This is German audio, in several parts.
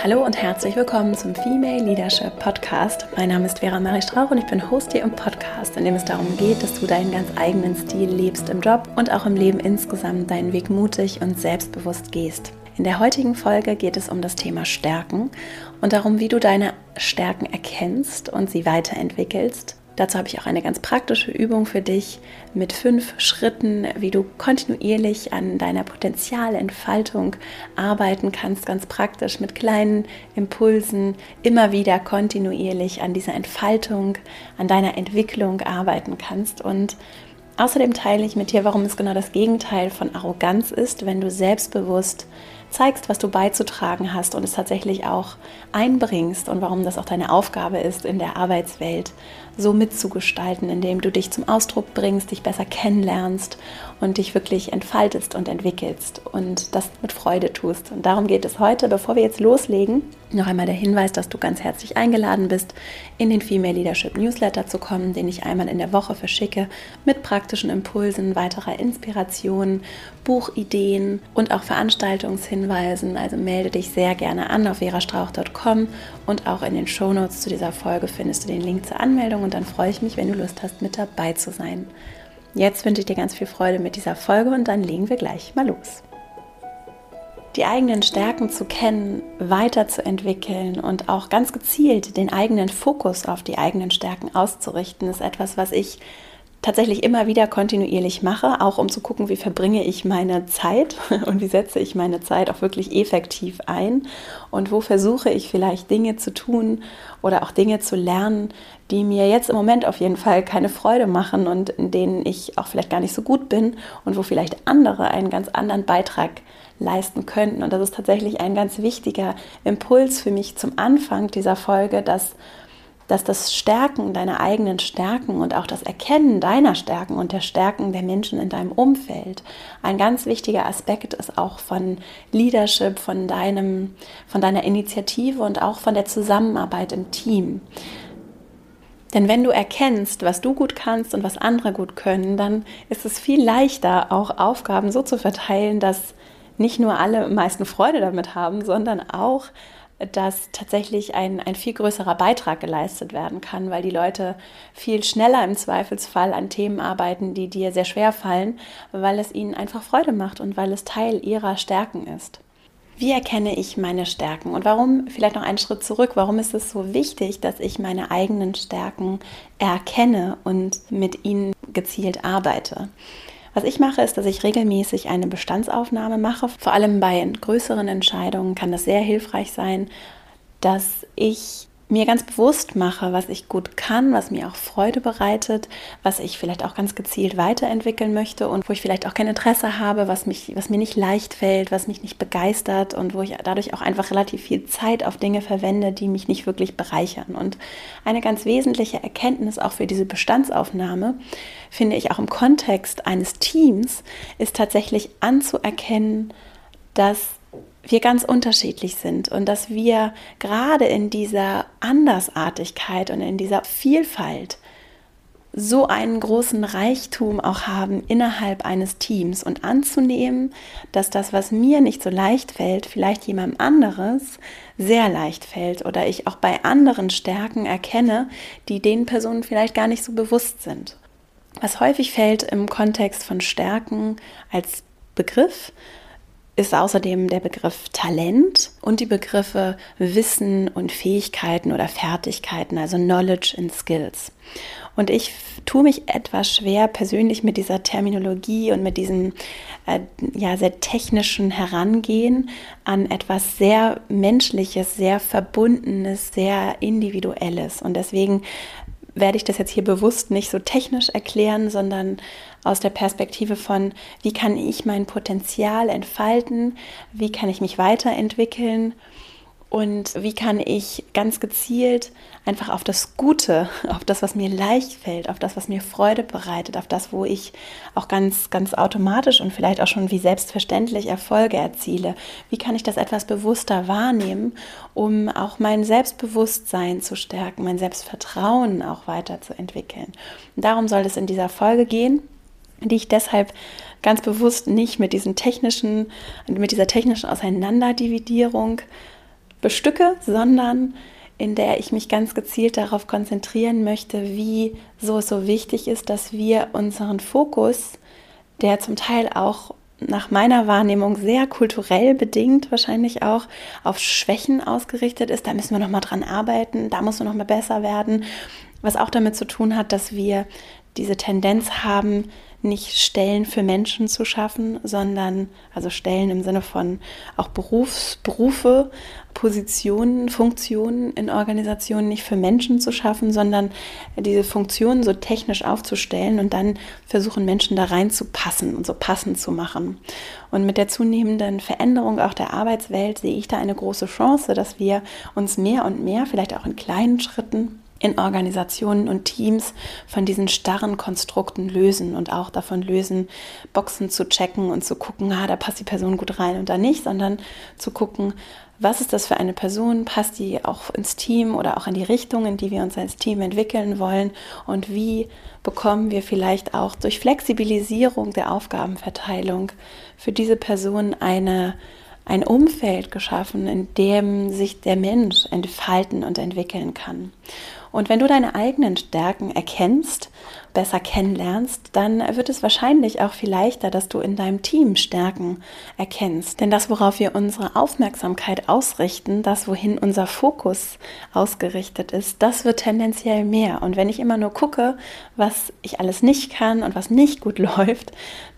Hallo und herzlich willkommen zum Female Leadership Podcast. Mein Name ist Vera Marie Strauch und ich bin Host hier im Podcast, in dem es darum geht, dass du deinen ganz eigenen Stil lebst im Job und auch im Leben insgesamt deinen Weg mutig und selbstbewusst gehst. In der heutigen Folge geht es um das Thema Stärken und darum, wie du deine Stärken erkennst und sie weiterentwickelst Dazu habe ich auch eine ganz praktische Übung für dich mit fünf Schritten, wie du kontinuierlich an deiner Potenzialentfaltung arbeiten kannst, ganz praktisch mit kleinen Impulsen, immer wieder kontinuierlich an dieser Entfaltung, an deiner Entwicklung arbeiten kannst. Und außerdem teile ich mit dir, warum es genau das Gegenteil von Arroganz ist, wenn du selbstbewusst zeigst, was du beizutragen hast und es tatsächlich auch einbringst und warum das auch deine Aufgabe ist, in der Arbeitswelt so mitzugestalten, indem du dich zum Ausdruck bringst, dich besser kennenlernst und dich wirklich entfaltest und entwickelst und das mit Freude tust. Und darum geht es heute. Bevor wir jetzt loslegen, noch einmal der Hinweis, dass du ganz herzlich eingeladen bist, in den Female Leadership Newsletter zu kommen, den ich einmal in der Woche verschicke, mit praktischen Impulsen, weiterer Inspiration, Buchideen und auch Veranstaltungshinweisen. Also melde dich sehr gerne an auf verastrauch.com und auch in den Shownotes zu dieser Folge findest du den Link zur Anmeldung und dann freue ich mich, wenn du Lust hast, mit dabei zu sein. Jetzt wünsche ich dir ganz viel Freude mit dieser Folge und dann legen wir gleich mal los. Die eigenen Stärken zu kennen, weiterzuentwickeln und auch ganz gezielt den eigenen Fokus auf die eigenen Stärken auszurichten, ist etwas, was ich tatsächlich immer wieder kontinuierlich mache, auch um zu gucken, wie verbringe ich meine Zeit und wie setze ich meine Zeit auch wirklich effektiv ein und wo versuche ich vielleicht Dinge zu tun oder auch Dinge zu lernen, die mir jetzt im Moment auf jeden Fall keine Freude machen und in denen ich auch vielleicht gar nicht so gut bin und wo vielleicht andere einen ganz anderen Beitrag leisten könnten. Und das ist tatsächlich ein ganz wichtiger Impuls für mich zum Anfang dieser Folge, dass dass das Stärken deiner eigenen Stärken und auch das Erkennen deiner Stärken und der Stärken der Menschen in deinem Umfeld ein ganz wichtiger Aspekt ist auch von Leadership, von deinem, von deiner Initiative und auch von der Zusammenarbeit im Team. Denn wenn du erkennst, was du gut kannst und was andere gut können, dann ist es viel leichter, auch Aufgaben so zu verteilen, dass nicht nur alle am meisten Freude damit haben, sondern auch dass tatsächlich ein, ein viel größerer Beitrag geleistet werden kann, weil die Leute viel schneller im Zweifelsfall an Themen arbeiten, die dir sehr schwer fallen, weil es ihnen einfach Freude macht und weil es Teil ihrer Stärken ist. Wie erkenne ich meine Stärken und warum, vielleicht noch einen Schritt zurück, warum ist es so wichtig, dass ich meine eigenen Stärken erkenne und mit ihnen gezielt arbeite? Was ich mache, ist, dass ich regelmäßig eine Bestandsaufnahme mache. Vor allem bei größeren Entscheidungen kann das sehr hilfreich sein, dass ich mir ganz bewusst mache, was ich gut kann, was mir auch Freude bereitet, was ich vielleicht auch ganz gezielt weiterentwickeln möchte und wo ich vielleicht auch kein Interesse habe, was, mich, was mir nicht leicht fällt, was mich nicht begeistert und wo ich dadurch auch einfach relativ viel Zeit auf Dinge verwende, die mich nicht wirklich bereichern. Und eine ganz wesentliche Erkenntnis auch für diese Bestandsaufnahme, finde ich auch im Kontext eines Teams, ist tatsächlich anzuerkennen, dass wir ganz unterschiedlich sind und dass wir gerade in dieser Andersartigkeit und in dieser Vielfalt so einen großen Reichtum auch haben innerhalb eines Teams und anzunehmen, dass das, was mir nicht so leicht fällt, vielleicht jemandem anderes sehr leicht fällt oder ich auch bei anderen Stärken erkenne, die den Personen vielleicht gar nicht so bewusst sind. Was häufig fällt im Kontext von Stärken als Begriff, ist außerdem der Begriff Talent und die Begriffe Wissen und Fähigkeiten oder Fertigkeiten, also Knowledge and Skills. Und ich tue mich etwas schwer persönlich mit dieser Terminologie und mit diesem äh, ja, sehr technischen Herangehen an etwas sehr Menschliches, sehr Verbundenes, sehr Individuelles. Und deswegen werde ich das jetzt hier bewusst nicht so technisch erklären, sondern aus der Perspektive von, wie kann ich mein Potenzial entfalten, wie kann ich mich weiterentwickeln und wie kann ich ganz gezielt einfach auf das Gute, auf das, was mir leicht fällt, auf das, was mir Freude bereitet, auf das, wo ich auch ganz, ganz automatisch und vielleicht auch schon wie selbstverständlich Erfolge erziele, wie kann ich das etwas bewusster wahrnehmen, um auch mein Selbstbewusstsein zu stärken, mein Selbstvertrauen auch weiterzuentwickeln. Und darum soll es in dieser Folge gehen die ich deshalb ganz bewusst nicht mit diesen technischen, mit dieser technischen Auseinanderdividierung bestücke, sondern in der ich mich ganz gezielt darauf konzentrieren möchte, wie so so wichtig ist, dass wir unseren Fokus, der zum Teil auch nach meiner Wahrnehmung sehr kulturell bedingt wahrscheinlich auch auf Schwächen ausgerichtet ist. Da müssen wir noch mal dran arbeiten, da muss man noch mal besser werden, was auch damit zu tun hat, dass wir diese Tendenz haben, nicht Stellen für Menschen zu schaffen, sondern also Stellen im Sinne von auch Berufs, Berufe, Positionen, Funktionen in Organisationen nicht für Menschen zu schaffen, sondern diese Funktionen so technisch aufzustellen und dann versuchen Menschen da reinzupassen und so passend zu machen. Und mit der zunehmenden Veränderung auch der Arbeitswelt sehe ich da eine große Chance, dass wir uns mehr und mehr, vielleicht auch in kleinen Schritten, in Organisationen und Teams von diesen starren Konstrukten lösen und auch davon lösen, Boxen zu checken und zu gucken, ah, da passt die Person gut rein und da nicht, sondern zu gucken, was ist das für eine Person, passt die auch ins Team oder auch in die Richtung, in die wir uns als Team entwickeln wollen und wie bekommen wir vielleicht auch durch Flexibilisierung der Aufgabenverteilung für diese Person eine ein Umfeld geschaffen, in dem sich der Mensch entfalten und entwickeln kann. Und wenn du deine eigenen Stärken erkennst, besser kennenlernst, dann wird es wahrscheinlich auch viel leichter, dass du in deinem Team Stärken erkennst. Denn das, worauf wir unsere Aufmerksamkeit ausrichten, das, wohin unser Fokus ausgerichtet ist, das wird tendenziell mehr. Und wenn ich immer nur gucke, was ich alles nicht kann und was nicht gut läuft,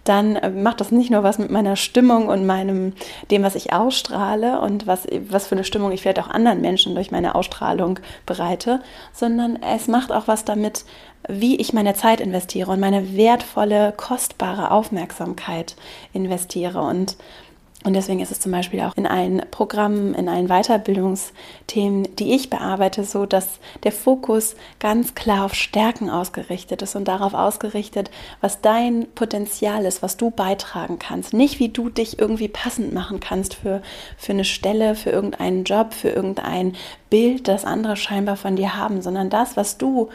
dann äh, macht das nicht nur was mit meiner Stimmung und meinem, dem, was ich ausstrahle und was, was für eine Stimmung ich vielleicht auch anderen Menschen durch meine Ausstrahlung bereite, sondern es macht auch was damit, wie ich meine Zeit investiere und meine wertvolle, kostbare Aufmerksamkeit investiere. Und und deswegen ist es zum Beispiel auch in allen Programmen, in allen Weiterbildungsthemen, die ich bearbeite, so, dass der Fokus ganz klar auf Stärken ausgerichtet ist und darauf ausgerichtet, was dein Potenzial ist, was du beitragen kannst. Nicht, wie du dich irgendwie passend machen kannst für, für eine Stelle, für irgendeinen Job, für irgendein Bild, das andere scheinbar von dir haben, sondern das, was du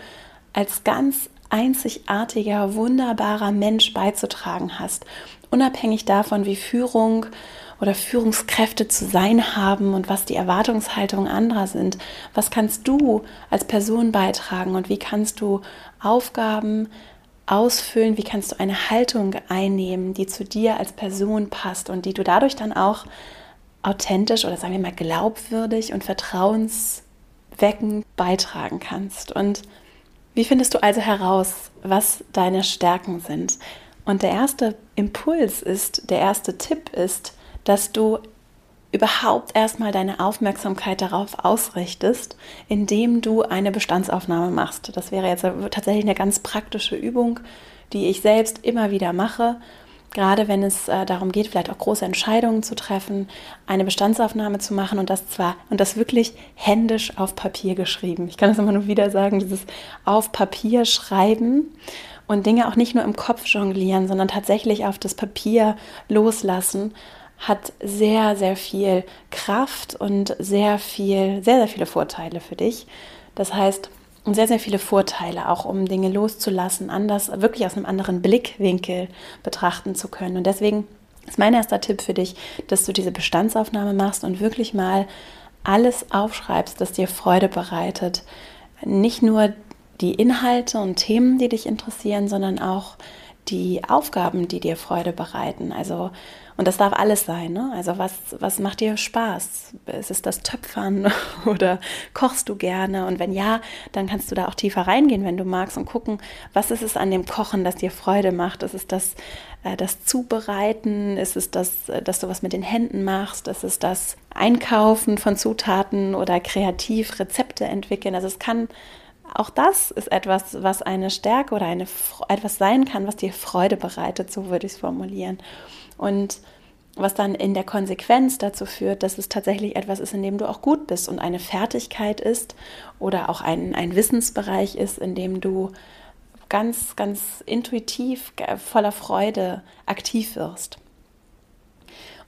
als ganz einzigartiger, wunderbarer Mensch beizutragen hast unabhängig davon, wie Führung oder Führungskräfte zu sein haben und was die Erwartungshaltungen anderer sind. Was kannst du als Person beitragen und wie kannst du Aufgaben ausfüllen, wie kannst du eine Haltung einnehmen, die zu dir als Person passt und die du dadurch dann auch authentisch oder sagen wir mal glaubwürdig und vertrauensweckend beitragen kannst. Und wie findest du also heraus, was deine Stärken sind? Und der erste Impuls ist, der erste Tipp ist, dass du überhaupt erstmal deine Aufmerksamkeit darauf ausrichtest, indem du eine Bestandsaufnahme machst. Das wäre jetzt tatsächlich eine ganz praktische Übung, die ich selbst immer wieder mache. Gerade wenn es äh, darum geht, vielleicht auch große Entscheidungen zu treffen, eine Bestandsaufnahme zu machen und das zwar und das wirklich händisch auf Papier geschrieben. Ich kann das immer nur wieder sagen, dieses auf Papier schreiben und Dinge auch nicht nur im Kopf jonglieren, sondern tatsächlich auf das Papier loslassen, hat sehr, sehr viel Kraft und sehr viel, sehr, sehr viele Vorteile für dich. Das heißt, sehr, sehr viele Vorteile, auch um Dinge loszulassen, anders, wirklich aus einem anderen Blickwinkel betrachten zu können. Und deswegen ist mein erster Tipp für dich, dass du diese Bestandsaufnahme machst und wirklich mal alles aufschreibst, das dir Freude bereitet. Nicht nur die Inhalte und Themen, die dich interessieren, sondern auch die Aufgaben, die dir Freude bereiten. Also, und das darf alles sein. Ne? Also, was, was macht dir Spaß? Ist es das Töpfern oder kochst du gerne? Und wenn ja, dann kannst du da auch tiefer reingehen, wenn du magst, und gucken, was ist es an dem Kochen, das dir Freude macht? Ist es das, äh, das Zubereiten? Ist es das, äh, dass du was mit den Händen machst? Ist es das Einkaufen von Zutaten oder kreativ Rezepte entwickeln? Also, es kann auch das ist etwas, was eine Stärke oder eine, etwas sein kann, was dir Freude bereitet, so würde ich es formulieren. Und was dann in der Konsequenz dazu führt, dass es tatsächlich etwas ist, in dem du auch gut bist und eine Fertigkeit ist oder auch ein, ein Wissensbereich ist, in dem du ganz, ganz intuitiv, voller Freude aktiv wirst.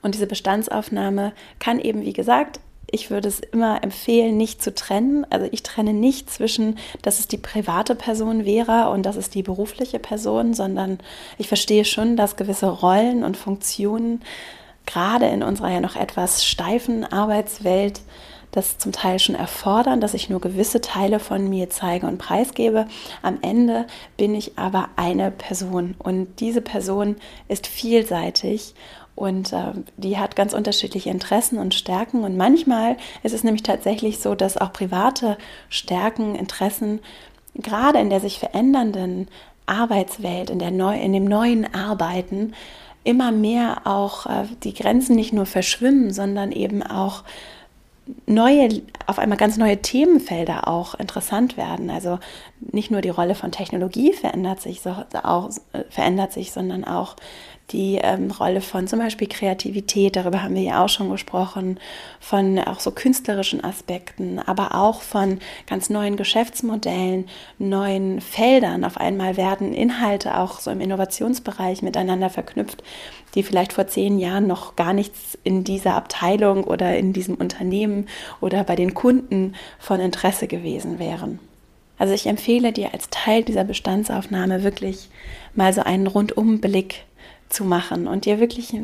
Und diese Bestandsaufnahme kann eben, wie gesagt, ich würde es immer empfehlen, nicht zu trennen. Also ich trenne nicht zwischen, dass es die private Person wäre und das ist die berufliche Person, sondern ich verstehe schon, dass gewisse Rollen und Funktionen gerade in unserer ja noch etwas steifen Arbeitswelt das zum Teil schon erfordern, dass ich nur gewisse Teile von mir zeige und preisgebe. Am Ende bin ich aber eine Person und diese Person ist vielseitig und äh, die hat ganz unterschiedliche Interessen und Stärken. Und manchmal ist es nämlich tatsächlich so, dass auch private Stärken, Interessen, gerade in der sich verändernden Arbeitswelt, in, der neu, in dem neuen Arbeiten, immer mehr auch äh, die Grenzen nicht nur verschwimmen, sondern eben auch neue, auf einmal ganz neue Themenfelder auch interessant werden. Also nicht nur die Rolle von Technologie verändert sich, so, auch, äh, verändert sich, sondern auch die ähm, Rolle von zum Beispiel Kreativität, darüber haben wir ja auch schon gesprochen, von auch so künstlerischen Aspekten, aber auch von ganz neuen Geschäftsmodellen, neuen Feldern. Auf einmal werden Inhalte auch so im Innovationsbereich miteinander verknüpft, die vielleicht vor zehn Jahren noch gar nichts in dieser Abteilung oder in diesem Unternehmen oder bei den Kunden von Interesse gewesen wären. Also ich empfehle dir als Teil dieser Bestandsaufnahme wirklich mal so einen Rundumblick zu machen und dir wirklich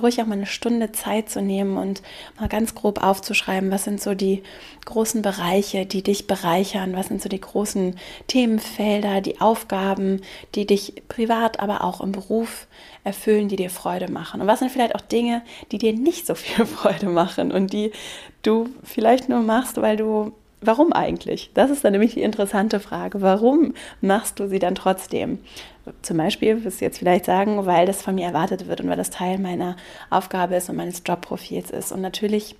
ruhig auch mal eine Stunde Zeit zu nehmen und mal ganz grob aufzuschreiben, was sind so die großen Bereiche, die dich bereichern, was sind so die großen Themenfelder, die Aufgaben, die dich privat, aber auch im Beruf erfüllen, die dir Freude machen. Und was sind vielleicht auch Dinge, die dir nicht so viel Freude machen und die du vielleicht nur machst, weil du Warum eigentlich? Das ist dann nämlich die interessante Frage. Warum machst du sie dann trotzdem? Zum Beispiel wirst du jetzt vielleicht sagen, weil das von mir erwartet wird und weil das Teil meiner Aufgabe ist und meines Jobprofils ist. Und natürlich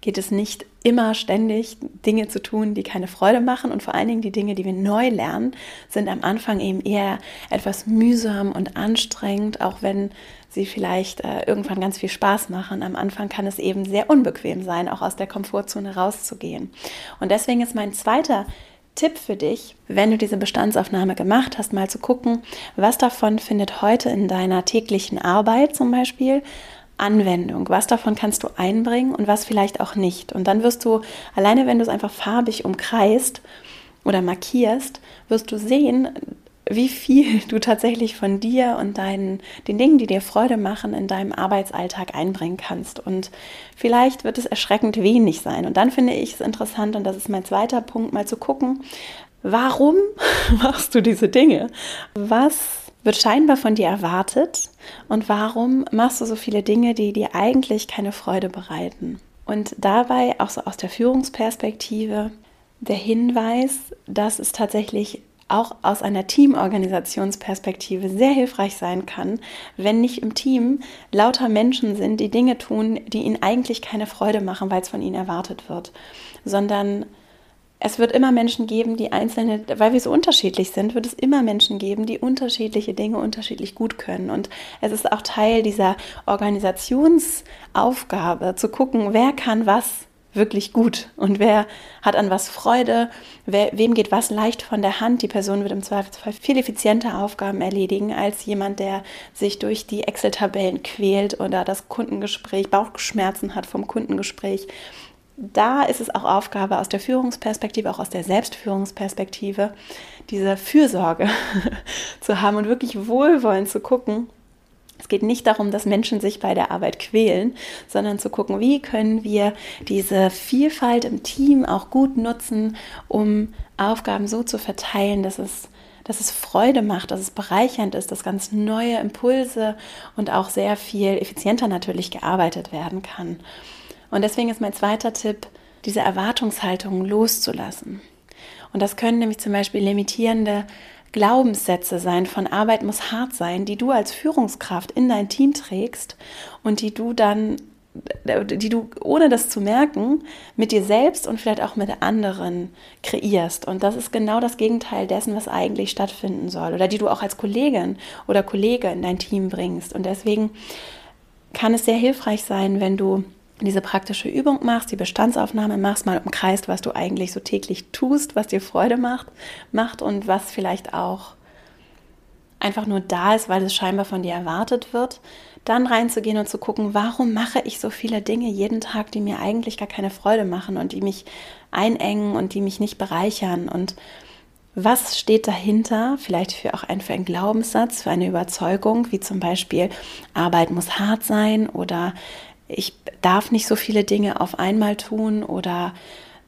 geht es nicht immer ständig Dinge zu tun, die keine Freude machen. Und vor allen Dingen die Dinge, die wir neu lernen, sind am Anfang eben eher etwas mühsam und anstrengend, auch wenn sie vielleicht äh, irgendwann ganz viel Spaß machen. Am Anfang kann es eben sehr unbequem sein, auch aus der Komfortzone rauszugehen. Und deswegen ist mein zweiter Tipp für dich, wenn du diese Bestandsaufnahme gemacht hast, mal zu gucken, was davon findet heute in deiner täglichen Arbeit zum Beispiel Anwendung. Was davon kannst du einbringen und was vielleicht auch nicht. Und dann wirst du, alleine wenn du es einfach farbig umkreist oder markierst, wirst du sehen, wie viel du tatsächlich von dir und deinen, den Dingen, die dir Freude machen, in deinem Arbeitsalltag einbringen kannst. Und vielleicht wird es erschreckend wenig sein. Und dann finde ich es interessant, und das ist mein zweiter Punkt, mal zu gucken, warum machst du diese Dinge? Was wird scheinbar von dir erwartet? Und warum machst du so viele Dinge, die dir eigentlich keine Freude bereiten? Und dabei auch so aus der Führungsperspektive der Hinweis, dass es tatsächlich auch aus einer Teamorganisationsperspektive sehr hilfreich sein kann, wenn nicht im Team lauter Menschen sind, die Dinge tun, die ihnen eigentlich keine Freude machen, weil es von ihnen erwartet wird, sondern es wird immer Menschen geben, die einzelne, weil wir so unterschiedlich sind, wird es immer Menschen geben, die unterschiedliche Dinge unterschiedlich gut können. Und es ist auch Teil dieser Organisationsaufgabe, zu gucken, wer kann was wirklich gut und wer hat an was Freude, wer, wem geht was leicht von der Hand. Die Person wird im Zweifelsfall viel effizienter Aufgaben erledigen als jemand, der sich durch die Excel-Tabellen quält oder das Kundengespräch, Bauchschmerzen hat vom Kundengespräch. Da ist es auch Aufgabe aus der Führungsperspektive, auch aus der Selbstführungsperspektive, diese Fürsorge zu haben und wirklich wohlwollend zu gucken, es geht nicht darum, dass Menschen sich bei der Arbeit quälen, sondern zu gucken, wie können wir diese Vielfalt im Team auch gut nutzen, um Aufgaben so zu verteilen, dass es, dass es Freude macht, dass es bereichernd ist, dass ganz neue Impulse und auch sehr viel effizienter natürlich gearbeitet werden kann. Und deswegen ist mein zweiter Tipp, diese Erwartungshaltung loszulassen. Und das können nämlich zum Beispiel limitierende Glaubenssätze sein von Arbeit muss hart sein, die du als Führungskraft in dein Team trägst und die du dann die du ohne das zu merken mit dir selbst und vielleicht auch mit anderen kreierst. Und das ist genau das Gegenteil dessen, was eigentlich stattfinden soll oder die du auch als Kollegin oder Kollege in dein Team bringst. Und deswegen kann es sehr hilfreich sein, wenn du diese praktische Übung machst, die Bestandsaufnahme machst, mal umkreist, was du eigentlich so täglich tust, was dir Freude macht, macht und was vielleicht auch einfach nur da ist, weil es scheinbar von dir erwartet wird, dann reinzugehen und zu gucken, warum mache ich so viele Dinge jeden Tag, die mir eigentlich gar keine Freude machen und die mich einengen und die mich nicht bereichern und was steht dahinter? Vielleicht für auch ein, für einen Glaubenssatz, für eine Überzeugung, wie zum Beispiel Arbeit muss hart sein oder ich darf nicht so viele Dinge auf einmal tun oder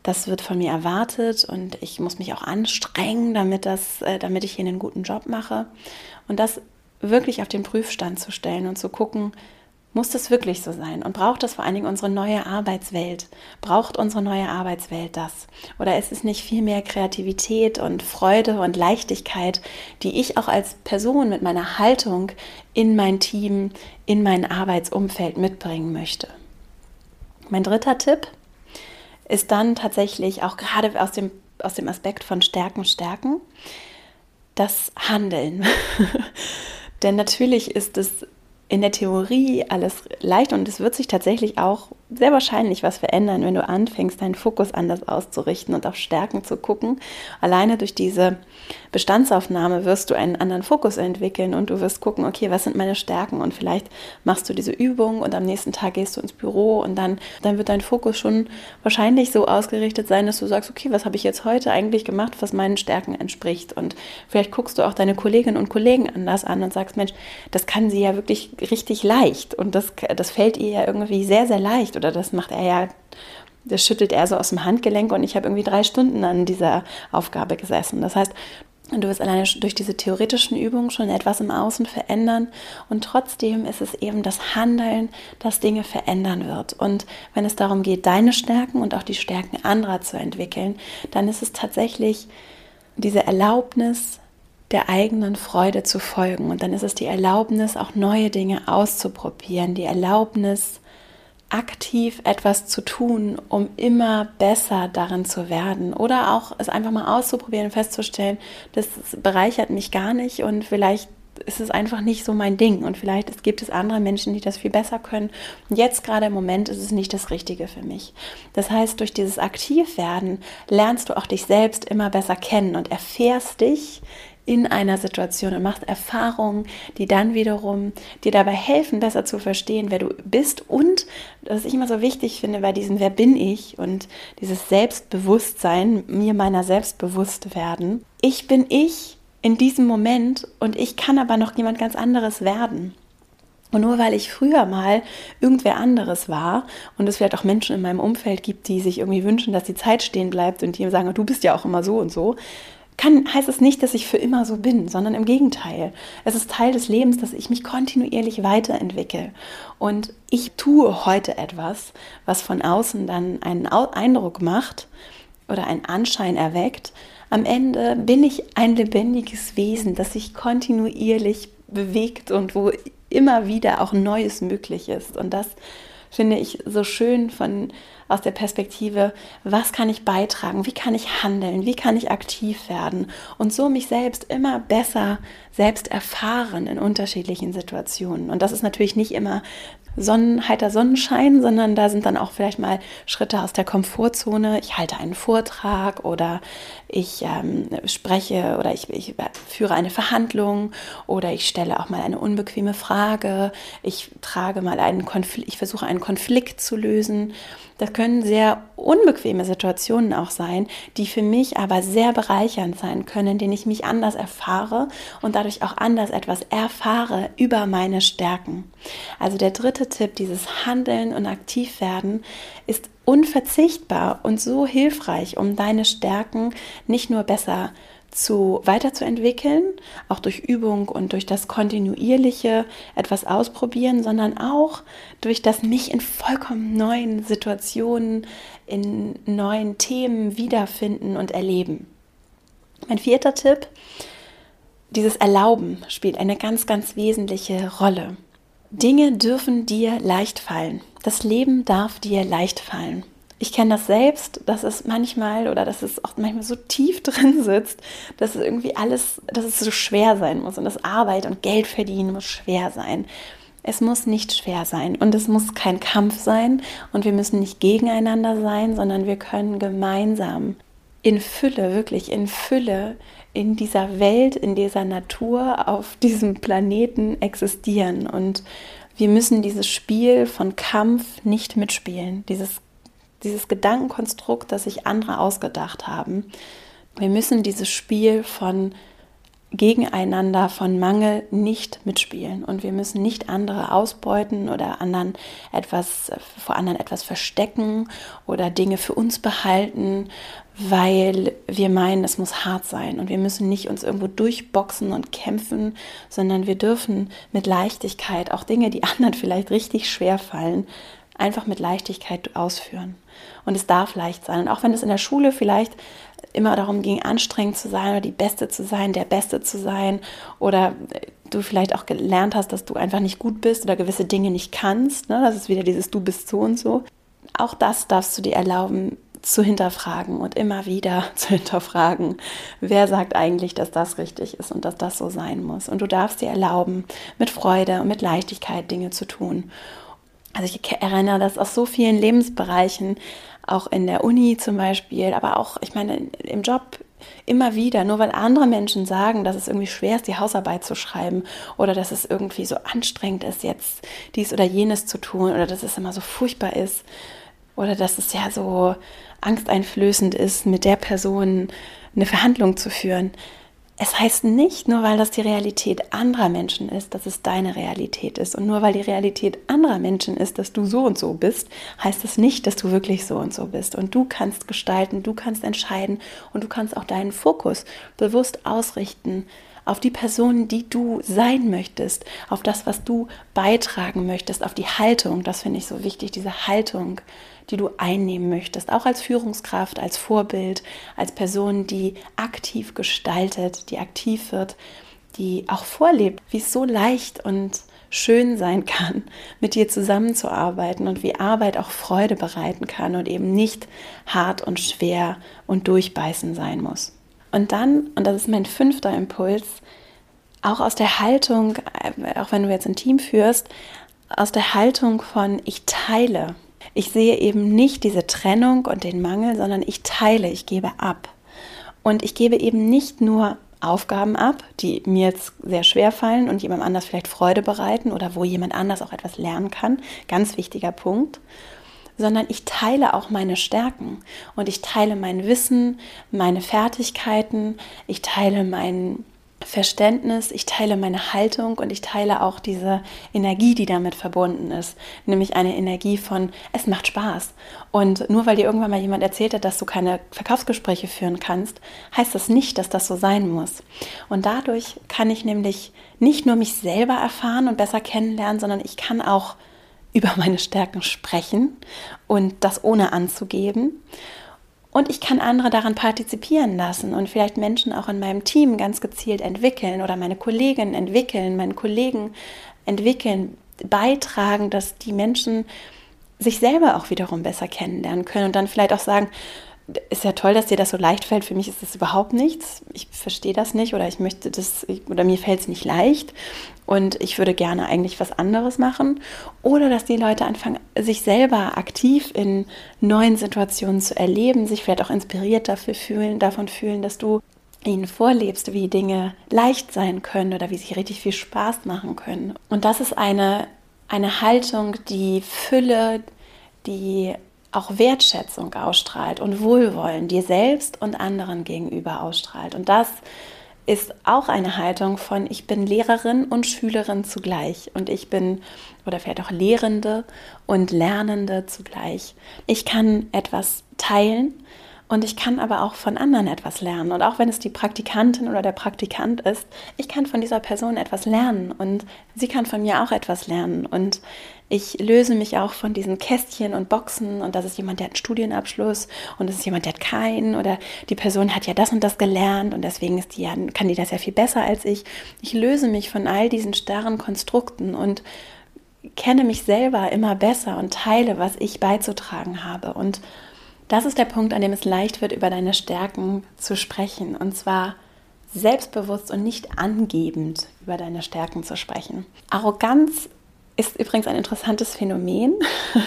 das wird von mir erwartet und ich muss mich auch anstrengen, damit, das, äh, damit ich hier einen guten Job mache. Und das wirklich auf den Prüfstand zu stellen und zu gucken, muss das wirklich so sein? Und braucht das vor allen Dingen unsere neue Arbeitswelt? Braucht unsere neue Arbeitswelt das? Oder ist es nicht viel mehr Kreativität und Freude und Leichtigkeit, die ich auch als Person mit meiner Haltung in mein Team, in mein Arbeitsumfeld mitbringen möchte? Mein dritter Tipp ist dann tatsächlich auch gerade aus dem, aus dem Aspekt von Stärken, Stärken, das Handeln. Denn natürlich ist es in der Theorie alles leicht und es wird sich tatsächlich auch sehr wahrscheinlich was verändern, wenn du anfängst, deinen Fokus anders auszurichten und auf Stärken zu gucken. Alleine durch diese Bestandsaufnahme wirst du einen anderen Fokus entwickeln und du wirst gucken, okay, was sind meine Stärken? Und vielleicht machst du diese Übung und am nächsten Tag gehst du ins Büro und dann, dann wird dein Fokus schon wahrscheinlich so ausgerichtet sein, dass du sagst, okay, was habe ich jetzt heute eigentlich gemacht, was meinen Stärken entspricht? Und vielleicht guckst du auch deine Kolleginnen und Kollegen anders an und sagst, Mensch, das kann sie ja wirklich richtig leicht. Und das, das fällt ihr ja irgendwie sehr, sehr leicht oder das macht er ja, das schüttelt er so aus dem Handgelenk und ich habe irgendwie drei Stunden an dieser Aufgabe gesessen. Das heißt, du wirst alleine durch diese theoretischen Übungen schon etwas im Außen verändern und trotzdem ist es eben das Handeln, das Dinge verändern wird. Und wenn es darum geht, deine Stärken und auch die Stärken anderer zu entwickeln, dann ist es tatsächlich diese Erlaubnis, der eigenen Freude zu folgen. Und dann ist es die Erlaubnis, auch neue Dinge auszuprobieren, die Erlaubnis, aktiv etwas zu tun, um immer besser darin zu werden. Oder auch es einfach mal auszuprobieren und festzustellen, das bereichert mich gar nicht und vielleicht ist es einfach nicht so mein Ding und vielleicht gibt es andere Menschen, die das viel besser können. Und jetzt gerade im Moment ist es nicht das Richtige für mich. Das heißt, durch dieses Aktivwerden lernst du auch dich selbst immer besser kennen und erfährst dich in einer Situation und machst Erfahrungen, die dann wiederum dir dabei helfen, besser zu verstehen, wer du bist und, was ich immer so wichtig finde bei diesem Wer bin ich und dieses Selbstbewusstsein, mir meiner selbst bewusst werden. Ich bin ich in diesem Moment und ich kann aber noch jemand ganz anderes werden. Und nur weil ich früher mal irgendwer anderes war und es vielleicht auch Menschen in meinem Umfeld gibt, die sich irgendwie wünschen, dass die Zeit stehen bleibt und die sagen, du bist ja auch immer so und so, kann, heißt es nicht, dass ich für immer so bin, sondern im Gegenteil. Es ist Teil des Lebens, dass ich mich kontinuierlich weiterentwickle. Und ich tue heute etwas, was von außen dann einen Eindruck macht oder einen Anschein erweckt. Am Ende bin ich ein lebendiges Wesen, das sich kontinuierlich bewegt und wo immer wieder auch Neues möglich ist. Und das finde ich so schön von aus der Perspektive, was kann ich beitragen, wie kann ich handeln, wie kann ich aktiv werden und so mich selbst immer besser selbst erfahren in unterschiedlichen Situationen. Und das ist natürlich nicht immer Sonnenheiter Sonnenschein, sondern da sind dann auch vielleicht mal Schritte aus der Komfortzone. Ich halte einen Vortrag oder ich ähm, spreche oder ich, ich, führe eine Verhandlung oder ich stelle auch mal eine unbequeme Frage. Ich trage mal einen Konflikt, ich versuche einen Konflikt zu lösen. Das können sehr unbequeme Situationen auch sein, die für mich aber sehr bereichernd sein können, in denen ich mich anders erfahre und dadurch auch anders etwas erfahre über meine Stärken. Also der dritte Tipp, dieses Handeln und Aktivwerden, ist unverzichtbar und so hilfreich, um deine Stärken nicht nur besser zu zu weiterzuentwickeln, auch durch Übung und durch das kontinuierliche etwas ausprobieren, sondern auch durch das mich in vollkommen neuen Situationen, in neuen Themen wiederfinden und erleben. Mein vierter Tipp, dieses Erlauben spielt eine ganz, ganz wesentliche Rolle. Dinge dürfen dir leicht fallen. Das Leben darf dir leicht fallen ich kenne das selbst, dass es manchmal oder dass es auch manchmal so tief drin sitzt, dass es irgendwie alles, dass es so schwer sein muss und das Arbeit und Geld verdienen muss schwer sein. Es muss nicht schwer sein und es muss kein Kampf sein und wir müssen nicht gegeneinander sein, sondern wir können gemeinsam in Fülle, wirklich in Fülle in dieser Welt, in dieser Natur, auf diesem Planeten existieren. Und wir müssen dieses Spiel von Kampf nicht mitspielen, dieses dieses Gedankenkonstrukt, das sich andere ausgedacht haben. Wir müssen dieses Spiel von gegeneinander von Mangel nicht mitspielen und wir müssen nicht andere ausbeuten oder anderen etwas vor anderen etwas verstecken oder Dinge für uns behalten, weil wir meinen, es muss hart sein und wir müssen nicht uns irgendwo durchboxen und kämpfen, sondern wir dürfen mit Leichtigkeit auch Dinge, die anderen vielleicht richtig schwer fallen, einfach mit Leichtigkeit ausführen. Und es darf leicht sein. Und auch wenn es in der Schule vielleicht immer darum ging, anstrengend zu sein oder die Beste zu sein, der Beste zu sein oder du vielleicht auch gelernt hast, dass du einfach nicht gut bist oder gewisse Dinge nicht kannst. Ne? Das ist wieder dieses Du bist so und so. Auch das darfst du dir erlauben zu hinterfragen und immer wieder zu hinterfragen, wer sagt eigentlich, dass das richtig ist und dass das so sein muss. Und du darfst dir erlauben, mit Freude und mit Leichtigkeit Dinge zu tun. Also ich erinnere das aus so vielen Lebensbereichen, auch in der Uni zum Beispiel, aber auch, ich meine, im Job immer wieder, nur weil andere Menschen sagen, dass es irgendwie schwer ist, die Hausarbeit zu schreiben oder dass es irgendwie so anstrengend ist, jetzt dies oder jenes zu tun oder dass es immer so furchtbar ist oder dass es ja so angsteinflößend ist, mit der Person eine Verhandlung zu führen. Es heißt nicht, nur weil das die Realität anderer Menschen ist, dass es deine Realität ist. Und nur weil die Realität anderer Menschen ist, dass du so und so bist, heißt es nicht, dass du wirklich so und so bist. Und du kannst gestalten, du kannst entscheiden und du kannst auch deinen Fokus bewusst ausrichten auf die Person, die du sein möchtest, auf das, was du beitragen möchtest, auf die Haltung. Das finde ich so wichtig, diese Haltung, die du einnehmen möchtest, auch als Führungskraft, als Vorbild, als Person, die aktiv gestaltet, die aktiv wird, die auch vorlebt, wie es so leicht und schön sein kann, mit dir zusammenzuarbeiten und wie Arbeit auch Freude bereiten kann und eben nicht hart und schwer und durchbeißen sein muss. Und dann, und das ist mein fünfter Impuls, auch aus der Haltung, äh, auch wenn du jetzt ein Team führst, aus der Haltung von ich teile. Ich sehe eben nicht diese Trennung und den Mangel, sondern ich teile, ich gebe ab. Und ich gebe eben nicht nur Aufgaben ab, die mir jetzt sehr schwer fallen und jemand anders vielleicht Freude bereiten oder wo jemand anders auch etwas lernen kann. Ganz wichtiger Punkt sondern ich teile auch meine Stärken und ich teile mein Wissen, meine Fertigkeiten, ich teile mein Verständnis, ich teile meine Haltung und ich teile auch diese Energie, die damit verbunden ist, nämlich eine Energie von es macht Spaß. Und nur weil dir irgendwann mal jemand erzählt hat, dass du keine Verkaufsgespräche führen kannst, heißt das nicht, dass das so sein muss. Und dadurch kann ich nämlich nicht nur mich selber erfahren und besser kennenlernen, sondern ich kann auch über meine Stärken sprechen und das ohne anzugeben. Und ich kann andere daran partizipieren lassen und vielleicht Menschen auch in meinem Team ganz gezielt entwickeln oder meine Kolleginnen entwickeln, meinen Kollegen entwickeln, beitragen, dass die Menschen sich selber auch wiederum besser kennenlernen können und dann vielleicht auch sagen, ist ja toll, dass dir das so leicht fällt. Für mich ist das überhaupt nichts. Ich verstehe das nicht oder ich möchte das oder mir fällt es nicht leicht und ich würde gerne eigentlich was anderes machen. Oder dass die Leute anfangen, sich selber aktiv in neuen Situationen zu erleben, sich vielleicht auch inspiriert dafür fühlen, davon fühlen, dass du ihnen vorlebst, wie Dinge leicht sein können oder wie sie richtig viel Spaß machen können. Und das ist eine, eine Haltung, die Fülle, die auch Wertschätzung ausstrahlt und Wohlwollen dir selbst und anderen gegenüber ausstrahlt. Und das ist auch eine Haltung von ich bin Lehrerin und Schülerin zugleich und ich bin oder vielleicht auch Lehrende und Lernende zugleich. Ich kann etwas teilen und ich kann aber auch von anderen etwas lernen. Und auch wenn es die Praktikantin oder der Praktikant ist, ich kann von dieser Person etwas lernen und sie kann von mir auch etwas lernen. Und ich löse mich auch von diesen Kästchen und Boxen und das ist jemand, der hat einen Studienabschluss und das ist jemand, der hat keinen oder die Person hat ja das und das gelernt und deswegen ist die ja, kann die das ja viel besser als ich. Ich löse mich von all diesen starren Konstrukten und kenne mich selber immer besser und teile, was ich beizutragen habe. Und das ist der Punkt, an dem es leicht wird, über deine Stärken zu sprechen. Und zwar selbstbewusst und nicht angebend über deine Stärken zu sprechen. Arroganz ist übrigens ein interessantes Phänomen.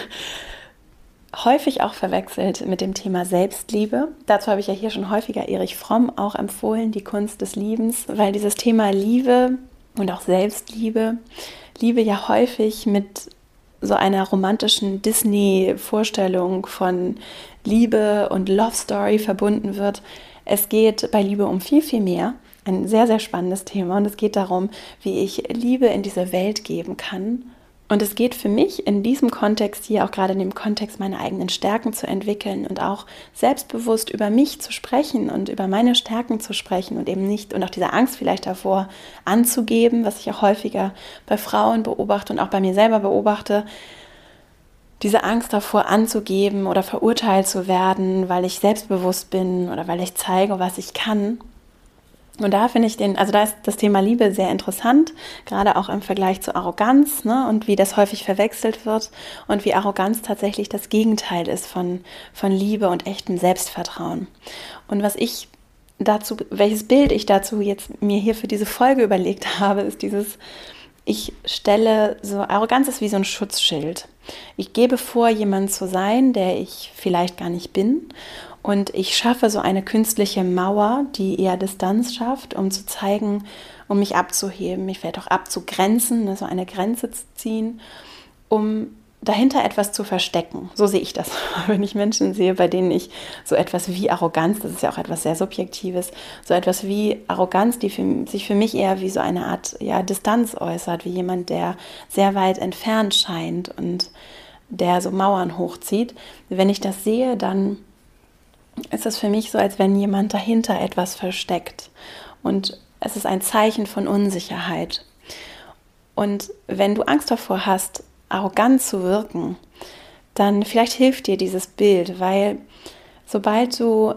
häufig auch verwechselt mit dem Thema Selbstliebe. Dazu habe ich ja hier schon häufiger Erich Fromm auch empfohlen, die Kunst des Liebens, weil dieses Thema Liebe und auch Selbstliebe, Liebe ja häufig mit so einer romantischen Disney-Vorstellung von Liebe und Love Story verbunden wird. Es geht bei Liebe um viel, viel mehr. ein sehr, sehr spannendes Thema und es geht darum, wie ich Liebe in diese Welt geben kann. Und es geht für mich in diesem Kontext hier, auch gerade in dem Kontext, meine eigenen Stärken zu entwickeln und auch selbstbewusst über mich zu sprechen und über meine Stärken zu sprechen und eben nicht und auch diese Angst vielleicht davor anzugeben, was ich auch häufiger bei Frauen beobachte und auch bei mir selber beobachte, diese Angst davor anzugeben oder verurteilt zu werden, weil ich selbstbewusst bin oder weil ich zeige, was ich kann. Und da finde ich den, also da ist das Thema Liebe sehr interessant, gerade auch im Vergleich zu Arroganz ne, und wie das häufig verwechselt wird und wie Arroganz tatsächlich das Gegenteil ist von, von Liebe und echtem Selbstvertrauen. Und was ich dazu, welches Bild ich dazu jetzt mir hier für diese Folge überlegt habe, ist dieses, ich stelle so, Arroganz ist wie so ein Schutzschild. Ich gebe vor, jemand zu sein, der ich vielleicht gar nicht bin und ich schaffe so eine künstliche Mauer, die eher Distanz schafft, um zu zeigen, um mich abzuheben, mich vielleicht auch abzugrenzen, ne, so eine Grenze zu ziehen, um dahinter etwas zu verstecken. So sehe ich das, wenn ich Menschen sehe, bei denen ich so etwas wie Arroganz, das ist ja auch etwas sehr Subjektives, so etwas wie Arroganz, die für, sich für mich eher wie so eine Art ja, Distanz äußert, wie jemand, der sehr weit entfernt scheint und der so Mauern hochzieht. Wenn ich das sehe, dann ist es für mich so, als wenn jemand dahinter etwas versteckt. Und es ist ein Zeichen von Unsicherheit. Und wenn du Angst davor hast, arrogant zu wirken, dann vielleicht hilft dir dieses Bild, weil sobald du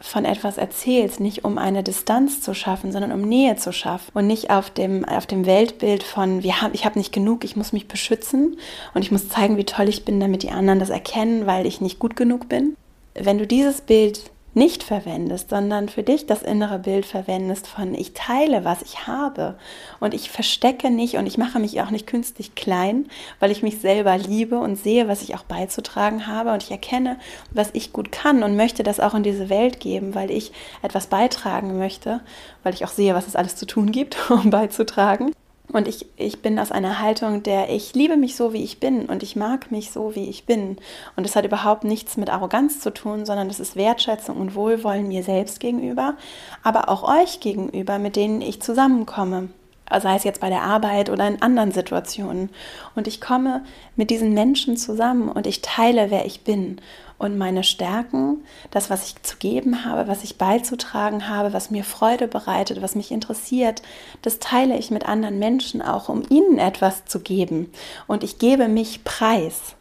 von etwas erzählst, nicht um eine Distanz zu schaffen, sondern um Nähe zu schaffen und nicht auf dem, auf dem Weltbild von, wir haben, ich habe nicht genug, ich muss mich beschützen und ich muss zeigen, wie toll ich bin, damit die anderen das erkennen, weil ich nicht gut genug bin, wenn du dieses Bild nicht verwendest, sondern für dich das innere Bild verwendest von ich teile, was ich habe und ich verstecke nicht und ich mache mich auch nicht künstlich klein, weil ich mich selber liebe und sehe, was ich auch beizutragen habe und ich erkenne, was ich gut kann und möchte das auch in diese Welt geben, weil ich etwas beitragen möchte, weil ich auch sehe, was es alles zu tun gibt, um beizutragen. Und ich, ich bin aus einer Haltung, der ich liebe mich so, wie ich bin und ich mag mich so, wie ich bin. Und es hat überhaupt nichts mit Arroganz zu tun, sondern es ist Wertschätzung und Wohlwollen mir selbst gegenüber, aber auch euch gegenüber, mit denen ich zusammenkomme. Sei es jetzt bei der Arbeit oder in anderen Situationen. Und ich komme mit diesen Menschen zusammen und ich teile, wer ich bin und meine Stärken, das, was ich zu geben habe, was ich beizutragen habe, was mir Freude bereitet, was mich interessiert, das teile ich mit anderen Menschen auch, um ihnen etwas zu geben. Und ich gebe mich preis.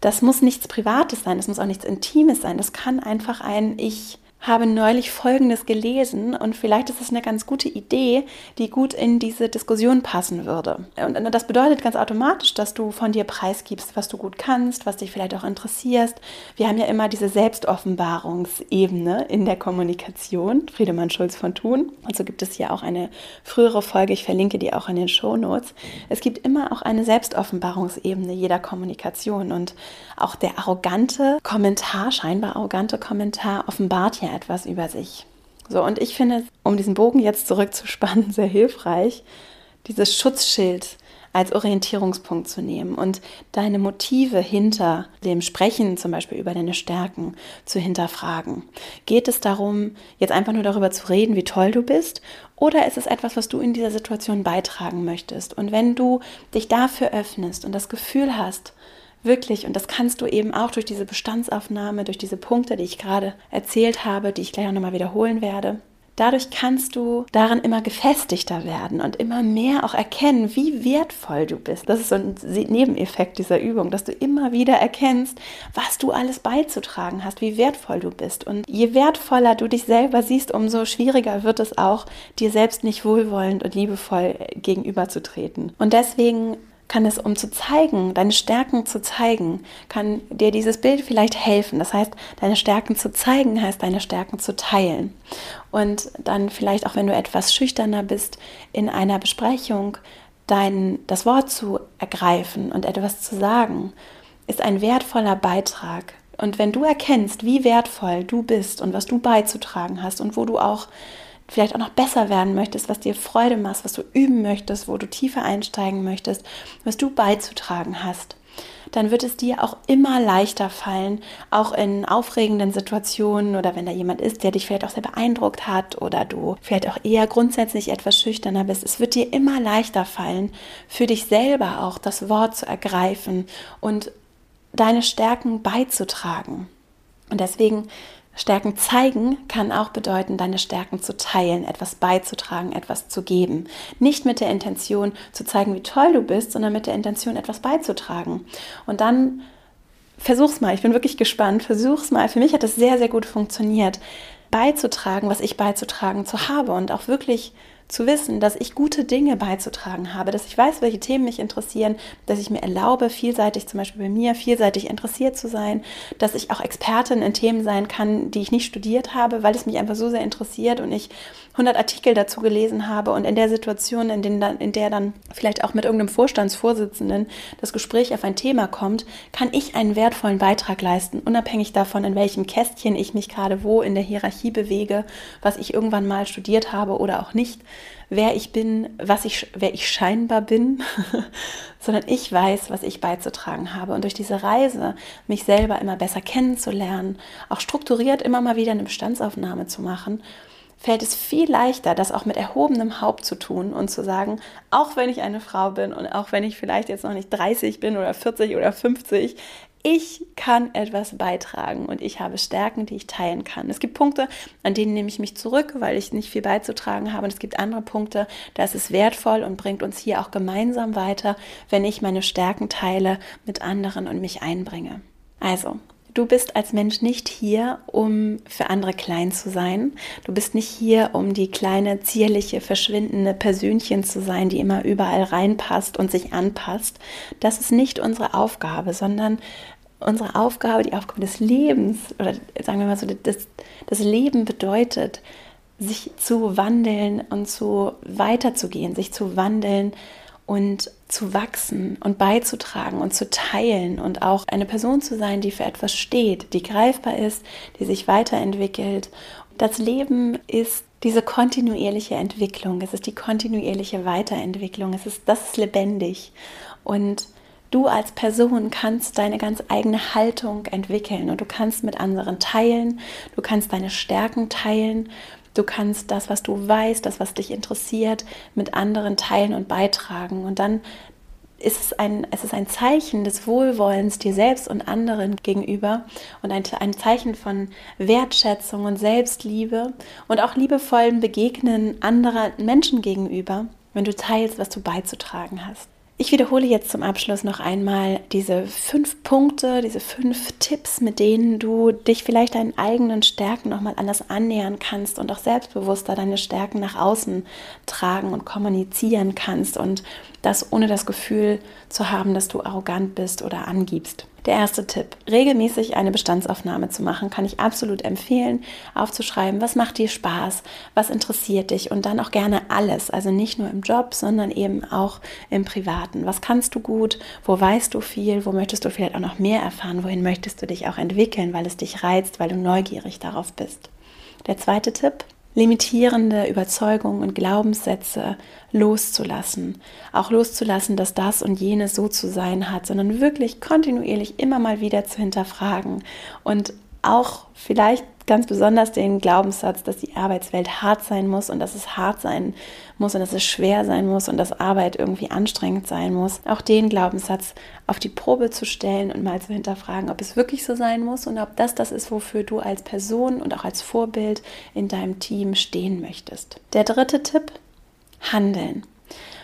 Das muss nichts Privates sein, das muss auch nichts Intimes sein, das kann einfach ein Ich habe neulich Folgendes gelesen und vielleicht ist es eine ganz gute Idee, die gut in diese Diskussion passen würde. Und das bedeutet ganz automatisch, dass du von dir preisgibst, was du gut kannst, was dich vielleicht auch interessierst. Wir haben ja immer diese Selbstoffenbarungsebene in der Kommunikation, Friedemann Schulz von Thun. Und so gibt es hier auch eine frühere Folge, ich verlinke die auch in den Show Notes. Es gibt immer auch eine Selbstoffenbarungsebene jeder Kommunikation und auch der arrogante Kommentar, scheinbar arrogante Kommentar offenbart ja etwas über sich. So, und ich finde, um diesen Bogen jetzt zurückzuspannen, sehr hilfreich, dieses Schutzschild als Orientierungspunkt zu nehmen und deine Motive hinter dem Sprechen, zum Beispiel über deine Stärken, zu hinterfragen. Geht es darum, jetzt einfach nur darüber zu reden, wie toll du bist? Oder ist es etwas, was du in dieser Situation beitragen möchtest? Und wenn du dich dafür öffnest und das Gefühl hast, wirklich, und das kannst du eben auch durch diese Bestandsaufnahme, durch diese Punkte, die ich gerade erzählt habe, die ich gleich auch nochmal wiederholen werde, Dadurch kannst du darin immer gefestigter werden und immer mehr auch erkennen, wie wertvoll du bist. Das ist so ein Nebeneffekt dieser Übung, dass du immer wieder erkennst, was du alles beizutragen hast, wie wertvoll du bist. Und je wertvoller du dich selber siehst, umso schwieriger wird es auch, dir selbst nicht wohlwollend und liebevoll gegenüberzutreten. Und deswegen kann es, um zu zeigen, deine Stärken zu zeigen, kann dir dieses Bild vielleicht helfen. Das heißt, deine Stärken zu zeigen, heißt deine Stärken zu teilen. Und dann vielleicht auch, wenn du etwas schüchterner bist, in einer Besprechung dein, das Wort zu ergreifen und etwas zu sagen, ist ein wertvoller Beitrag. Und wenn du erkennst, wie wertvoll du bist und was du beizutragen hast und wo du auch vielleicht auch noch besser werden möchtest, was dir Freude macht, was du üben möchtest, wo du tiefer einsteigen möchtest, was du beizutragen hast, dann wird es dir auch immer leichter fallen, auch in aufregenden Situationen oder wenn da jemand ist, der dich vielleicht auch sehr beeindruckt hat oder du vielleicht auch eher grundsätzlich etwas schüchterner bist. Es wird dir immer leichter fallen, für dich selber auch das Wort zu ergreifen und deine Stärken beizutragen. Und deswegen Stärken zeigen kann auch bedeuten, deine Stärken zu teilen, etwas beizutragen, etwas zu geben. Nicht mit der Intention zu zeigen, wie toll du bist, sondern mit der Intention, etwas beizutragen. Und dann versuch's mal, ich bin wirklich gespannt, versuch's mal. Für mich hat das sehr, sehr gut funktioniert, beizutragen, was ich beizutragen zu habe und auch wirklich zu wissen, dass ich gute Dinge beizutragen habe, dass ich weiß, welche Themen mich interessieren, dass ich mir erlaube, vielseitig, zum Beispiel bei mir, vielseitig interessiert zu sein, dass ich auch Expertin in Themen sein kann, die ich nicht studiert habe, weil es mich einfach so sehr interessiert und ich 100 Artikel dazu gelesen habe und in der Situation, in, den dann, in der dann vielleicht auch mit irgendeinem Vorstandsvorsitzenden das Gespräch auf ein Thema kommt, kann ich einen wertvollen Beitrag leisten, unabhängig davon, in welchem Kästchen ich mich gerade wo in der Hierarchie bewege, was ich irgendwann mal studiert habe oder auch nicht, wer ich bin, was ich, wer ich scheinbar bin, sondern ich weiß, was ich beizutragen habe. Und durch diese Reise, mich selber immer besser kennenzulernen, auch strukturiert immer mal wieder eine Bestandsaufnahme zu machen, fällt es viel leichter, das auch mit erhobenem Haupt zu tun und zu sagen, auch wenn ich eine Frau bin und auch wenn ich vielleicht jetzt noch nicht 30 bin oder 40 oder 50, ich kann etwas beitragen und ich habe Stärken, die ich teilen kann. Es gibt Punkte, an denen nehme ich mich zurück, weil ich nicht viel beizutragen habe. Und es gibt andere Punkte, da ist es wertvoll und bringt uns hier auch gemeinsam weiter, wenn ich meine Stärken teile mit anderen und mich einbringe. Also, Du bist als Mensch nicht hier, um für andere klein zu sein. Du bist nicht hier, um die kleine, zierliche, verschwindende Persönchen zu sein, die immer überall reinpasst und sich anpasst. Das ist nicht unsere Aufgabe, sondern unsere Aufgabe, die Aufgabe des Lebens, oder sagen wir mal so, das, das Leben bedeutet, sich zu wandeln und zu weiterzugehen, sich zu wandeln und zu wachsen und beizutragen und zu teilen und auch eine Person zu sein, die für etwas steht, die greifbar ist, die sich weiterentwickelt. Das Leben ist diese kontinuierliche Entwicklung, es ist die kontinuierliche Weiterentwicklung, es ist das ist lebendig. Und Du als Person kannst deine ganz eigene Haltung entwickeln und du kannst mit anderen teilen, du kannst deine Stärken teilen, Du kannst das, was du weißt, das, was dich interessiert, mit anderen teilen und beitragen. Und dann ist es ein, es ist ein Zeichen des Wohlwollens dir selbst und anderen gegenüber und ein, ein Zeichen von Wertschätzung und Selbstliebe und auch liebevollen Begegnen anderer Menschen gegenüber, wenn du teilst, was du beizutragen hast. Ich wiederhole jetzt zum Abschluss noch einmal diese fünf Punkte, diese fünf Tipps, mit denen du dich vielleicht deinen eigenen Stärken nochmal anders annähern kannst und auch selbstbewusster deine Stärken nach außen tragen und kommunizieren kannst und das ohne das Gefühl zu haben, dass du arrogant bist oder angibst. Der erste Tipp, regelmäßig eine Bestandsaufnahme zu machen, kann ich absolut empfehlen, aufzuschreiben, was macht dir Spaß, was interessiert dich und dann auch gerne alles, also nicht nur im Job, sondern eben auch im Privaten. Was kannst du gut, wo weißt du viel, wo möchtest du vielleicht auch noch mehr erfahren, wohin möchtest du dich auch entwickeln, weil es dich reizt, weil du neugierig darauf bist. Der zweite Tipp, limitierende Überzeugungen und Glaubenssätze loszulassen. Auch loszulassen, dass das und jenes so zu sein hat, sondern wirklich kontinuierlich immer mal wieder zu hinterfragen und auch vielleicht ganz besonders den Glaubenssatz, dass die Arbeitswelt hart sein muss und dass es hart sein muss und dass es schwer sein muss und dass Arbeit irgendwie anstrengend sein muss. Auch den Glaubenssatz auf die Probe zu stellen und mal zu hinterfragen, ob es wirklich so sein muss und ob das das ist, wofür du als Person und auch als Vorbild in deinem Team stehen möchtest. Der dritte Tipp, handeln.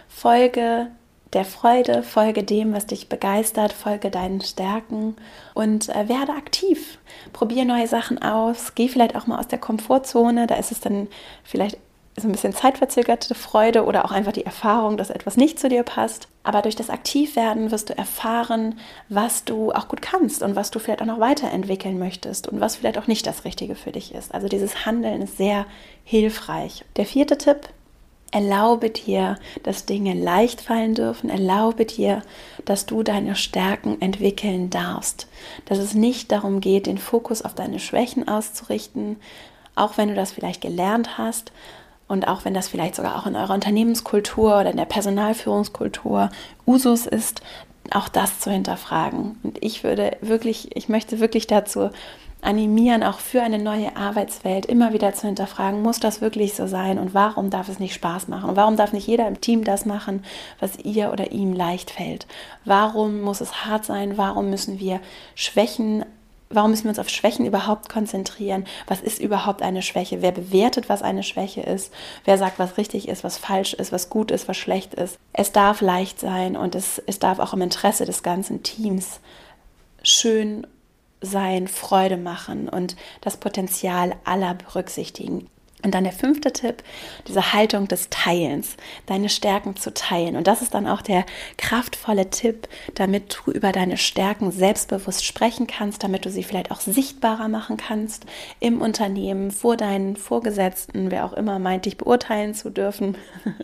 Folge der Freude, folge dem, was dich begeistert, folge deinen Stärken und äh, werde aktiv. Probier neue Sachen aus, geh vielleicht auch mal aus der Komfortzone, da ist es dann vielleicht so ein bisschen zeitverzögerte Freude oder auch einfach die Erfahrung, dass etwas nicht zu dir passt. Aber durch das Aktivwerden wirst du erfahren, was du auch gut kannst und was du vielleicht auch noch weiterentwickeln möchtest und was vielleicht auch nicht das Richtige für dich ist. Also dieses Handeln ist sehr hilfreich. Der vierte Tipp, Erlaube dir, dass Dinge leicht fallen dürfen. Erlaube dir, dass du deine Stärken entwickeln darfst. Dass es nicht darum geht, den Fokus auf deine Schwächen auszurichten, auch wenn du das vielleicht gelernt hast und auch wenn das vielleicht sogar auch in eurer Unternehmenskultur oder in der Personalführungskultur Usus ist, auch das zu hinterfragen. Und ich würde wirklich, ich möchte wirklich dazu animieren, auch für eine neue Arbeitswelt immer wieder zu hinterfragen, muss das wirklich so sein und warum darf es nicht Spaß machen? Und warum darf nicht jeder im Team das machen, was ihr oder ihm leicht fällt? Warum muss es hart sein? Warum müssen wir Schwächen Warum müssen wir uns auf Schwächen überhaupt konzentrieren? Was ist überhaupt eine Schwäche? Wer bewertet, was eine Schwäche ist? Wer sagt, was richtig ist, was falsch ist, was gut ist, was schlecht ist? Es darf leicht sein und es, es darf auch im Interesse des ganzen Teams schön sein, Freude machen und das Potenzial aller berücksichtigen. Und dann der fünfte Tipp, diese Haltung des Teilens, deine Stärken zu teilen. Und das ist dann auch der kraftvolle Tipp, damit du über deine Stärken selbstbewusst sprechen kannst, damit du sie vielleicht auch sichtbarer machen kannst im Unternehmen, vor deinen Vorgesetzten, wer auch immer meint, dich beurteilen zu dürfen.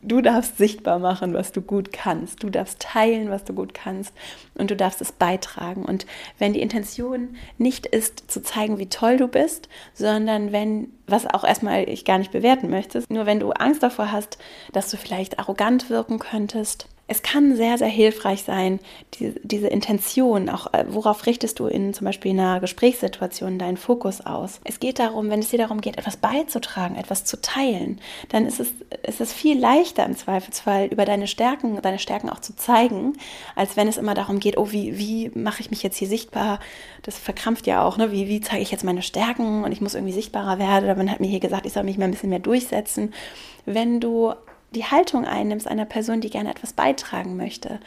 Du darfst sichtbar machen, was du gut kannst. Du darfst teilen, was du gut kannst. Und du darfst es beitragen. Und wenn die Intention nicht ist, zu zeigen, wie toll du bist, sondern wenn was auch erstmal ich gar nicht bewerten möchte. Nur wenn du Angst davor hast, dass du vielleicht arrogant wirken könntest, es kann sehr, sehr hilfreich sein, die, diese Intention, auch äh, worauf richtest du in zum Beispiel einer Gesprächssituation deinen Fokus aus. Es geht darum, wenn es dir darum geht, etwas beizutragen, etwas zu teilen, dann ist es, ist es viel leichter im Zweifelsfall über deine Stärken, deine Stärken auch zu zeigen, als wenn es immer darum geht, oh, wie, wie mache ich mich jetzt hier sichtbar? Das verkrampft ja auch, ne? Wie, wie zeige ich jetzt meine Stärken und ich muss irgendwie sichtbarer werden? Oder man hat mir hier gesagt, ich soll mich mal ein bisschen mehr durchsetzen. Wenn du die Haltung einnimmst einer Person, die gerne etwas beitragen möchte,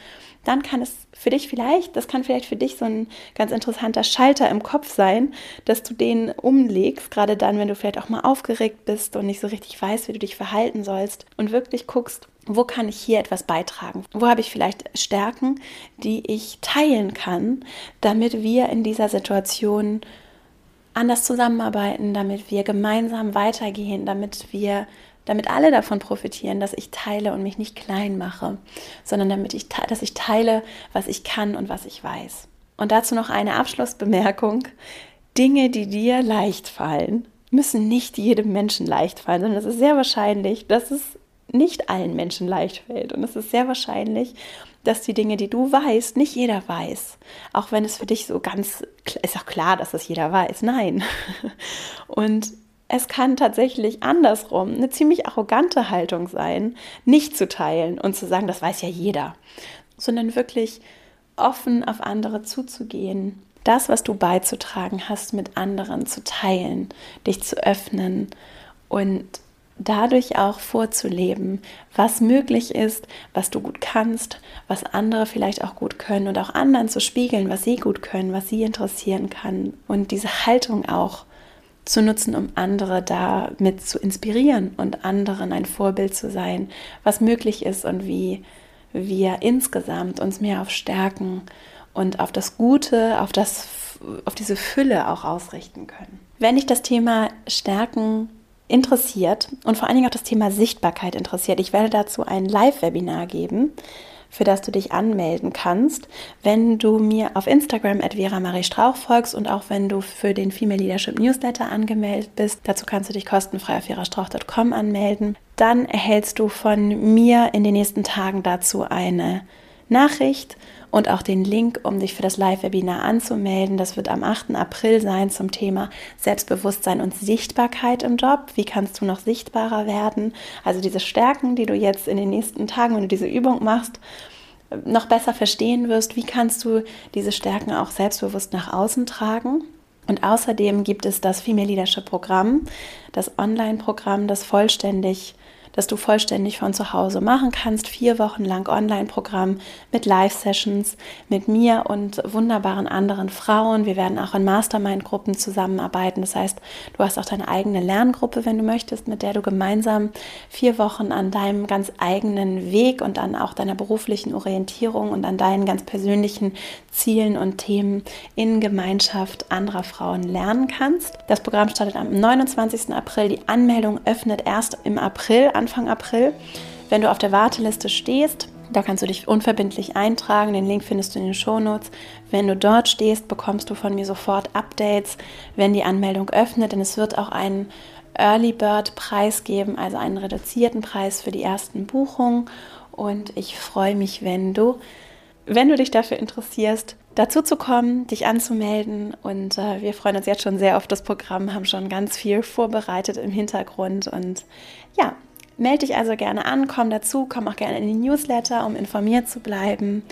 dann kann es für dich vielleicht, das kann vielleicht für dich so ein ganz interessanter Schalter im Kopf sein, dass du den umlegst, gerade dann, wenn du vielleicht auch mal aufgeregt bist und nicht so richtig weißt, wie du dich verhalten sollst und wirklich guckst, wo kann ich hier etwas beitragen? Wo habe ich vielleicht Stärken, die ich teilen kann, damit wir in dieser Situation anders zusammenarbeiten, damit wir gemeinsam weitergehen, damit wir damit alle davon profitieren, dass ich teile und mich nicht klein mache, sondern damit ich, dass ich teile, was ich kann und was ich weiß. Und dazu noch eine Abschlussbemerkung. Dinge, die dir leicht fallen, müssen nicht jedem Menschen leicht fallen, sondern es ist sehr wahrscheinlich, dass es nicht allen Menschen leicht fällt. Und es ist sehr wahrscheinlich, dass die Dinge, die du weißt, nicht jeder weiß. Auch wenn es für dich so ganz, ist auch klar, dass das jeder weiß. Nein. Und es kann tatsächlich andersrum eine ziemlich arrogante Haltung sein, nicht zu teilen und zu sagen, das weiß ja jeder, sondern wirklich offen auf andere zuzugehen, das, was du beizutragen hast, mit anderen zu teilen, dich zu öffnen und dadurch auch vorzuleben, was möglich ist, was du gut kannst, was andere vielleicht auch gut können und auch anderen zu spiegeln, was sie gut können, was sie interessieren kann und diese Haltung auch zu nutzen, um andere damit zu inspirieren und anderen ein Vorbild zu sein, was möglich ist und wie wir insgesamt uns mehr auf Stärken und auf das Gute, auf, das, auf diese Fülle auch ausrichten können. Wenn dich das Thema Stärken interessiert und vor allen Dingen auch das Thema Sichtbarkeit interessiert, ich werde dazu ein Live-Webinar geben für das du dich anmelden kannst, wenn du mir auf Instagram at Vera Marie Strauch folgst und auch wenn du für den Female Leadership Newsletter angemeldet bist. Dazu kannst du dich kostenfrei auf verastrauch.com anmelden. Dann erhältst du von mir in den nächsten Tagen dazu eine Nachricht und auch den Link, um dich für das Live-Webinar anzumelden. Das wird am 8. April sein zum Thema Selbstbewusstsein und Sichtbarkeit im Job. Wie kannst du noch sichtbarer werden? Also diese Stärken, die du jetzt in den nächsten Tagen, wenn du diese Übung machst, noch besser verstehen wirst, wie kannst du diese Stärken auch selbstbewusst nach außen tragen. Und außerdem gibt es das Female Leadership Programm, das Online-Programm, das vollständig das du vollständig von zu Hause machen kannst. Vier Wochen lang Online-Programm mit Live-Sessions mit mir und wunderbaren anderen Frauen. Wir werden auch in Mastermind-Gruppen zusammenarbeiten. Das heißt, du hast auch deine eigene Lerngruppe, wenn du möchtest, mit der du gemeinsam vier Wochen an deinem ganz eigenen Weg und an auch deiner beruflichen Orientierung und an deinen ganz persönlichen Zielen und Themen in Gemeinschaft anderer Frauen lernen kannst. Das Programm startet am 29. April. Die Anmeldung öffnet erst im April, Anfang April. Wenn du auf der Warteliste stehst, da kannst du dich unverbindlich eintragen. Den Link findest du in den Shownotes. Wenn du dort stehst, bekommst du von mir sofort Updates, wenn die Anmeldung öffnet. Denn es wird auch einen Early Bird Preis geben, also einen reduzierten Preis für die ersten Buchungen. Und ich freue mich, wenn du wenn du dich dafür interessierst, dazu zu kommen, dich anzumelden. Und äh, wir freuen uns jetzt schon sehr auf das Programm, haben schon ganz viel vorbereitet im Hintergrund. Und ja, melde dich also gerne an, komm dazu, komm auch gerne in die Newsletter, um informiert zu bleiben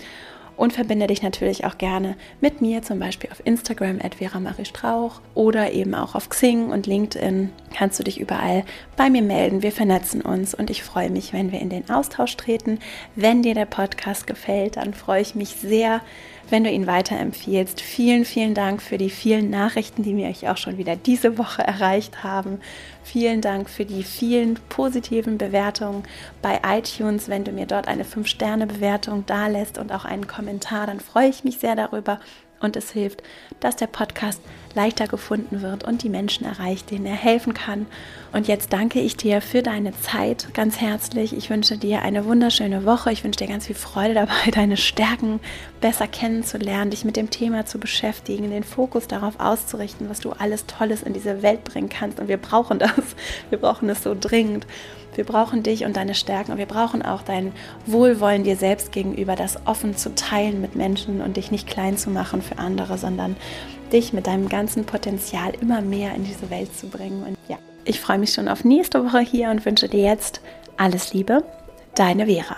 und verbinde dich natürlich auch gerne mit mir, zum Beispiel auf Instagram at Vera Marie Strauch oder eben auch auf Xing und LinkedIn. Kannst du dich überall bei mir melden. Wir vernetzen uns und ich freue mich, wenn wir in den Austausch treten. Wenn dir der Podcast gefällt, dann freue ich mich sehr, wenn du ihn weiterempfiehlst. Vielen, vielen Dank für die vielen Nachrichten, die mir euch auch schon wieder diese Woche erreicht haben. Vielen Dank für die vielen positiven Bewertungen bei iTunes. Wenn du mir dort eine 5-Sterne-Bewertung da lässt und auch einen Kommentar, dann freue ich mich sehr darüber und es hilft, dass der Podcast leichter gefunden wird und die Menschen erreicht, denen er helfen kann. Und jetzt danke ich dir für deine Zeit ganz herzlich. Ich wünsche dir eine wunderschöne Woche. Ich wünsche dir ganz viel Freude dabei, deine Stärken besser kennenzulernen, dich mit dem Thema zu beschäftigen, den Fokus darauf auszurichten, was du alles Tolles in diese Welt bringen kannst. Und wir brauchen das. Wir brauchen es so dringend. Wir brauchen dich und deine Stärken und wir brauchen auch dein Wohlwollen dir selbst gegenüber, das offen zu teilen mit Menschen und dich nicht klein zu machen für andere, sondern dich mit deinem ganzen Potenzial immer mehr in diese Welt zu bringen. Und ja, ich freue mich schon auf nächste Woche hier und wünsche dir jetzt alles Liebe, deine Vera.